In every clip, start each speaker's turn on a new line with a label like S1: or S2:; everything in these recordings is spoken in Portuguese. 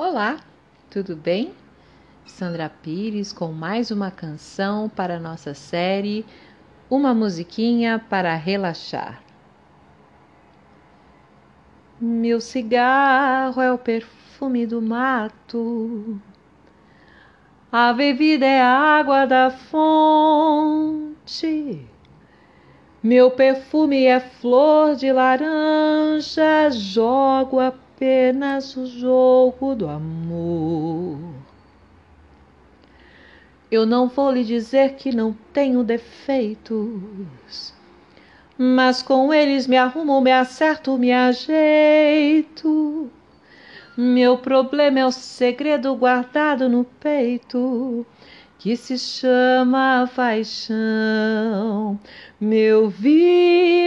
S1: Olá, tudo bem? Sandra Pires com mais uma canção para nossa série Uma musiquinha para relaxar. Meu cigarro é o perfume do mato, a bebida é a água da fonte. Meu perfume é flor de laranja, jogo apenas o jogo do amor. Eu não vou lhe dizer que não tenho defeitos, mas com eles me arrumo, me acerto, me ajeito. Meu problema é o segredo guardado no peito que se chama paixão. Meu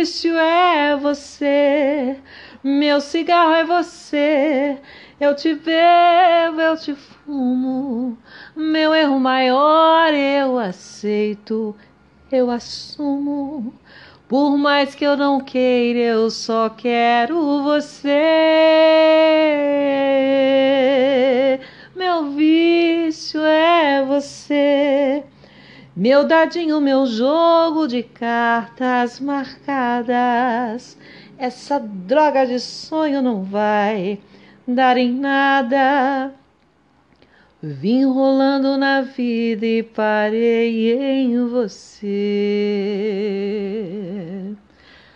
S1: vício é você, meu cigarro é você. Eu te bebo, eu te fumo. Meu erro maior eu aceito, eu assumo. Por mais que eu não queira, eu só quero você. Meu vício é você. Meu dadinho, meu jogo de cartas marcadas. Essa droga de sonho não vai dar em nada. Vim rolando na vida e parei em você.